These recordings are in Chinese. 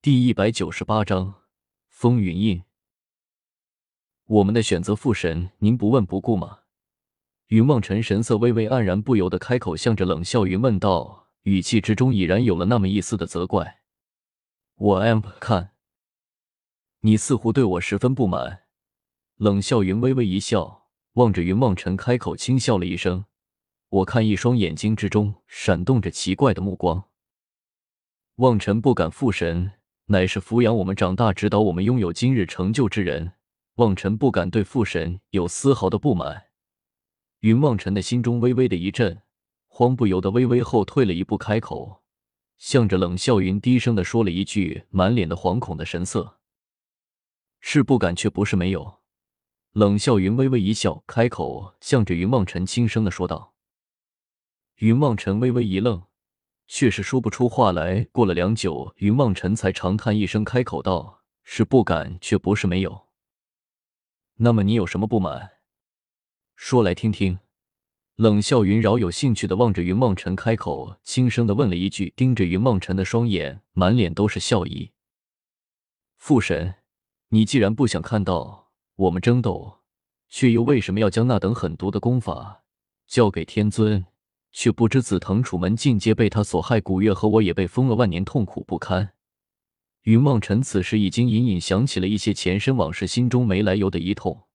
第一百九十八章风云印。我们的选择，父神，您不问不顾吗？云望尘神色微微黯然，不由得开口，向着冷笑云问道，语气之中已然有了那么一丝的责怪。我 am 看，你似乎对我十分不满。冷笑云微微一笑，望着云望尘开口轻笑了一声。我看一双眼睛之中闪动着奇怪的目光。望尘不敢父神。乃是抚养我们长大、指导我们拥有今日成就之人，望尘不敢对父神有丝毫的不满。云望尘的心中微微的一震，慌不由得微微后退了一步，开口，向着冷笑云低声的说了一句，满脸的惶恐的神色：“是不敢，却不是没有。”冷笑云微微一笑，开口，向着云望尘轻声的说道。云望尘微微一愣。却是说不出话来。过了良久，云望尘才长叹一声，开口道：“是不敢，却不是没有。那么你有什么不满？说来听听。”冷笑云饶有兴趣的望着云望尘，开口轻声的问了一句，盯着云望尘的双眼，满脸都是笑意。父神，你既然不想看到我们争斗，却又为什么要将那等狠毒的功法交给天尊？却不知紫藤楚门进阶被他所害，古月和我也被封了万年，痛苦不堪。云望尘此时已经隐隐想起了一些前生往事，心中没来由的一痛，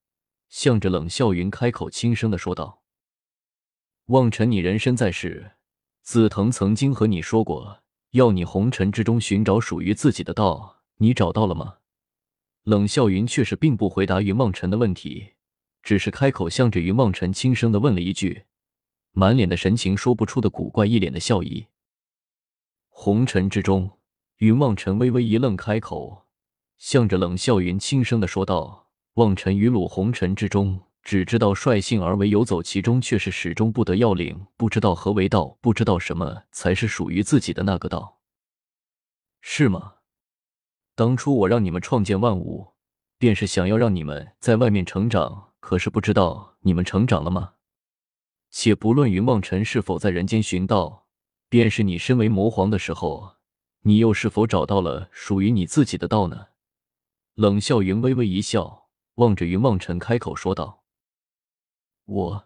向着冷笑云开口轻声的说道：“望尘，你人身在世，紫藤曾经和你说过，要你红尘之中寻找属于自己的道，你找到了吗？”冷笑云却是并不回答云望尘的问题，只是开口向着云望尘轻声的问了一句。满脸的神情，说不出的古怪，一脸的笑意。红尘之中，云望尘微微一愣，开口，向着冷笑云轻声的说道：“望尘于鲁红尘之中，只知道率性而为，游走其中，却是始终不得要领，不知道何为道，不知道什么才是属于自己的那个道，是吗？当初我让你们创建万物，便是想要让你们在外面成长，可是不知道你们成长了吗？”且不论云望尘是否在人间寻道，便是你身为魔皇的时候，你又是否找到了属于你自己的道呢？冷笑云微微一笑，望着云望尘开口说道：“我。”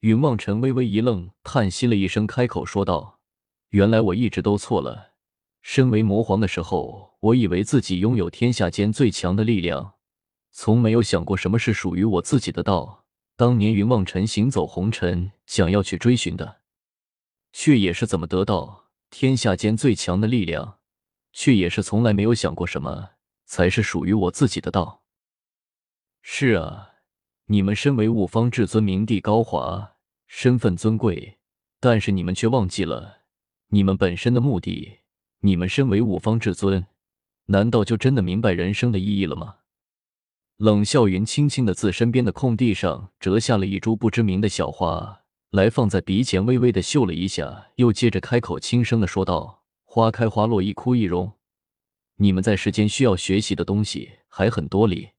云望尘微微一愣，叹息了一声，开口说道：“原来我一直都错了。身为魔皇的时候，我以为自己拥有天下间最强的力量，从没有想过什么是属于我自己的道。”当年云望尘行走红尘，想要去追寻的，却也是怎么得到天下间最强的力量，却也是从来没有想过什么才是属于我自己的道。是啊，你们身为五方至尊，名帝高华，身份尊贵，但是你们却忘记了你们本身的目的。你们身为五方至尊，难道就真的明白人生的意义了吗？冷笑云轻轻的自身边的空地上折下了一株不知名的小花来，放在鼻前，微微的嗅了一下，又接着开口轻声的说道：“花开花落，一枯一荣。你们在世间需要学习的东西还很多哩。”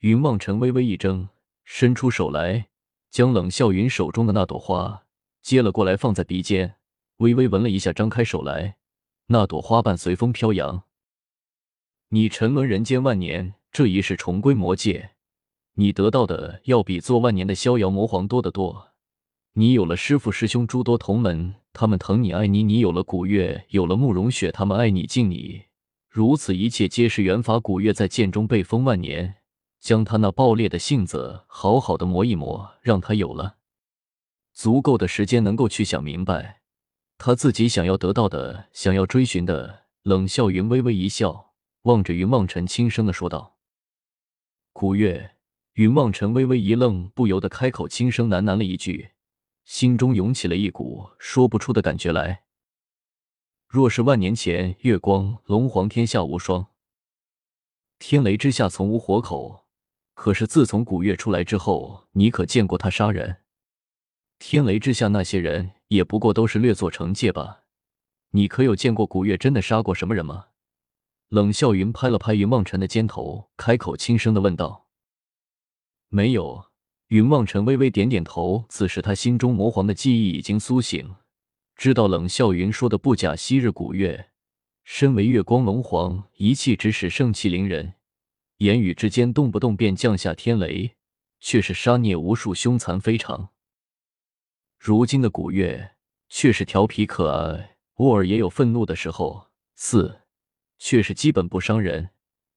云望尘微微一怔，伸出手来，将冷笑云手中的那朵花接了过来，放在鼻尖，微微闻了一下，张开手来，那朵花瓣随风飘扬。你沉沦人间万年。这一世重归魔界，你得到的要比做万年的逍遥魔皇多得多。你有了师父师兄诸多同门，他们疼你爱你；你有了古月，有了慕容雪，他们爱你敬你。如此一切皆是缘法。古月在剑中被封万年，将他那暴烈的性子好好的磨一磨，让他有了足够的时间，能够去想明白他自己想要得到的，想要追寻的。冷笑云微微一笑，望着云望尘，轻声的说道。古月，云望尘微微一愣，不由得开口轻声喃喃了一句，心中涌起了一股说不出的感觉来。若是万年前，月光龙皇天下无双，天雷之下从无活口。可是自从古月出来之后，你可见过他杀人？天雷之下那些人也不过都是略作惩戒吧？你可有见过古月真的杀过什么人吗？冷笑云拍了拍云望尘的肩头，开口轻声的问道：“没有。”云望尘微微点点头。此时他心中魔皇的记忆已经苏醒，知道冷笑云说的不假。昔日古月身为月光龙皇，一气之使盛气凌人，言语之间动不动便降下天雷，却是杀孽无数，凶残非常。如今的古月却是调皮可爱，偶尔也有愤怒的时候。四，却是基本不伤人。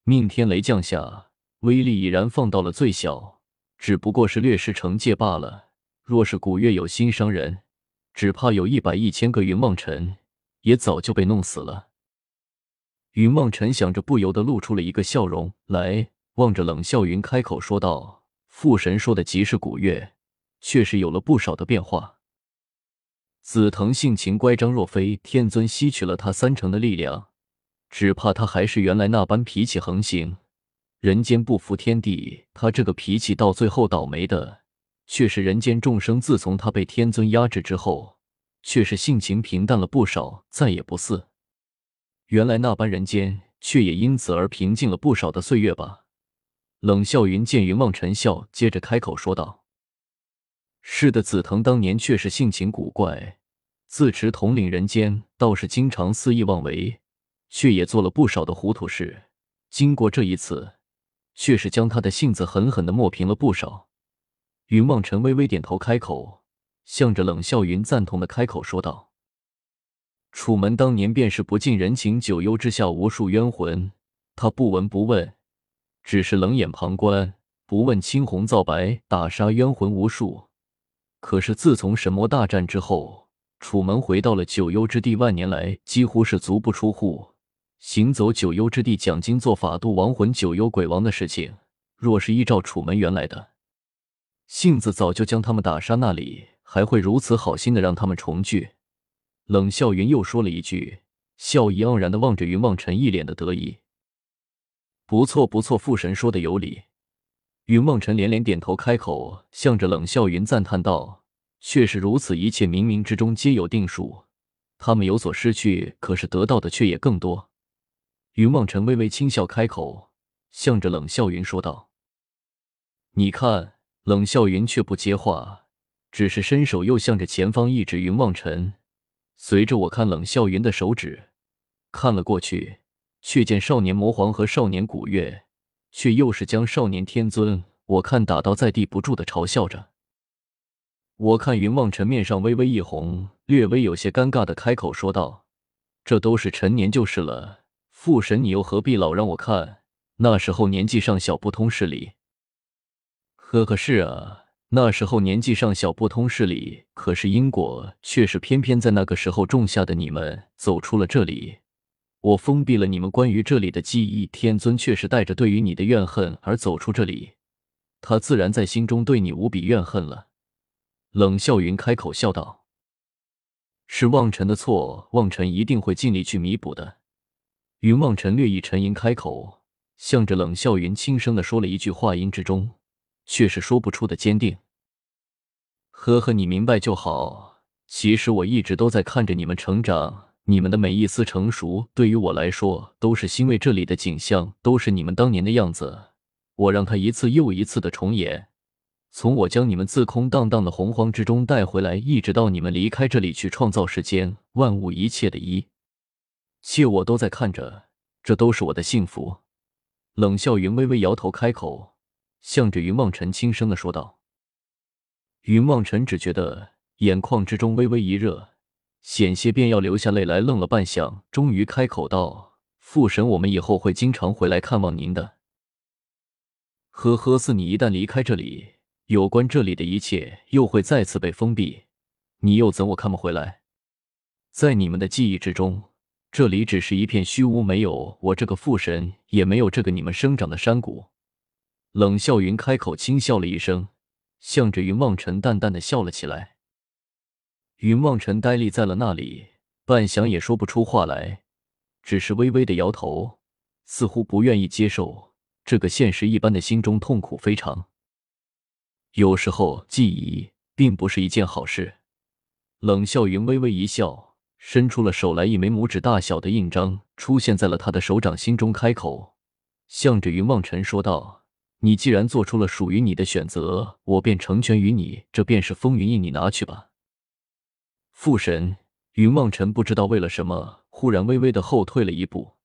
命天雷降下，威力已然放到了最小，只不过是略施惩戒罢了。若是古月有心伤人，只怕有一百一千个云望尘也早就被弄死了。云望尘想着，不由得露出了一个笑容来，望着冷笑云开口说道：“父神说的极是古月，确实有了不少的变化。紫藤性情乖张，若非天尊吸取了他三成的力量。”只怕他还是原来那般脾气横行，人间不服天地。他这个脾气到最后倒霉的，却是人间众生。自从他被天尊压制之后，却是性情平淡了不少，再也不似原来那般人间，却也因此而平静了不少的岁月吧。冷笑云见云望尘笑，接着开口说道：“是的，紫藤当年确实性情古怪，自持统领人间，倒是经常肆意妄为。”却也做了不少的糊涂事，经过这一次，却是将他的性子狠狠的磨平了不少。云望尘微微点头，开口，向着冷笑云赞同的开口说道：“楚门当年便是不近人情，九幽之下无数冤魂，他不闻不问，只是冷眼旁观，不问青红皂白，打杀冤魂无数。可是自从神魔大战之后，楚门回到了九幽之地，万年来几乎是足不出户。”行走九幽之地，讲经做法度亡魂、九幽鬼王的事情，若是依照楚门原来的性子，早就将他们打杀。那里还会如此好心的让他们重聚？冷笑云又说了一句，笑意盎然的望着云望尘，一脸的得意。不错不错，父神说的有理。云望尘连连点头，开口向着冷笑云赞叹道：“确实如此，一切冥冥之中皆有定数。他们有所失去，可是得到的却也更多。”云望尘微微轻笑，开口，向着冷笑云说道：“你看。”冷笑云却不接话，只是伸手又向着前方一指。云望尘随着我看冷笑云的手指看了过去，却见少年魔皇和少年古月，却又是将少年天尊。我看打倒在地，不住的嘲笑着。我看云望尘面上微微一红，略微有些尴尬的开口说道：“这都是陈年旧事了。”父神，你又何必老让我看？那时候年纪尚小，不通事理。呵呵，是啊，那时候年纪尚小，不通事理。可是因果却是偏偏在那个时候种下的。你们走出了这里，我封闭了你们关于这里的记忆。天尊却是带着对于你的怨恨而走出这里，他自然在心中对你无比怨恨了。冷笑云开口笑道：“是望尘的错，望尘一定会尽力去弥补的。”云望尘略一沉吟，开口，向着冷笑云轻声的说了一句，话音之中却是说不出的坚定。呵呵，你明白就好。其实我一直都在看着你们成长，你们的每一丝成熟，对于我来说都是欣慰。这里的景象都是你们当年的样子，我让它一次又一次的重演。从我将你们自空荡荡的洪荒之中带回来，一直到你们离开这里去创造世间万物一切的一。切，我都在看着，这都是我的幸福。冷笑云微微摇头，开口，向着云望尘轻声的说道。云望尘只觉得眼眶之中微微一热，险些便要流下泪来，愣了半晌，终于开口道：“父神，我们以后会经常回来看望您的。”呵呵，似你一旦离开这里，有关这里的一切又会再次被封闭，你又怎我看不回来？在你们的记忆之中。这里只是一片虚无，没有我这个父神，也没有这个你们生长的山谷。冷笑云开口轻笑了一声，向着云望尘淡淡的笑了起来。云望尘呆立在了那里，半晌也说不出话来，只是微微的摇头，似乎不愿意接受这个现实一般的，心中痛苦非常。有时候记忆并不是一件好事。冷笑云微微一笑。伸出了手来，一枚拇指大小的印章出现在了他的手掌心中，开口，向着云望尘说道：“你既然做出了属于你的选择，我便成全于你。这便是风云印，你拿去吧。”父神，云望尘不知道为了什么。忽然微微的后退了一步，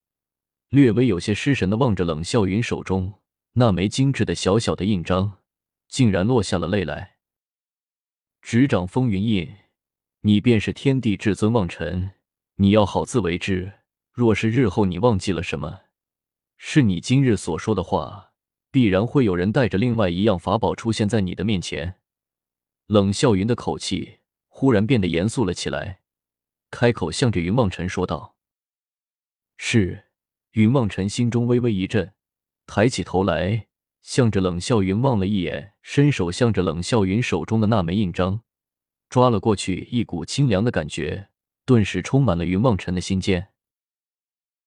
略微有些失神的望着冷笑云手中那枚精致的小小的印章，竟然落下了泪来。执掌风云印，你便是天地至尊望尘，你要好自为之。若是日后你忘记了什么，是你今日所说的话，必然会有人带着另外一样法宝出现在你的面前。冷笑云的口气忽然变得严肃了起来。开口向着云望尘说道：“是。”云望尘心中微微一震，抬起头来，向着冷笑云望了一眼，伸手向着冷笑云手中的那枚印章抓了过去。一股清凉的感觉顿时充满了云望尘的心间。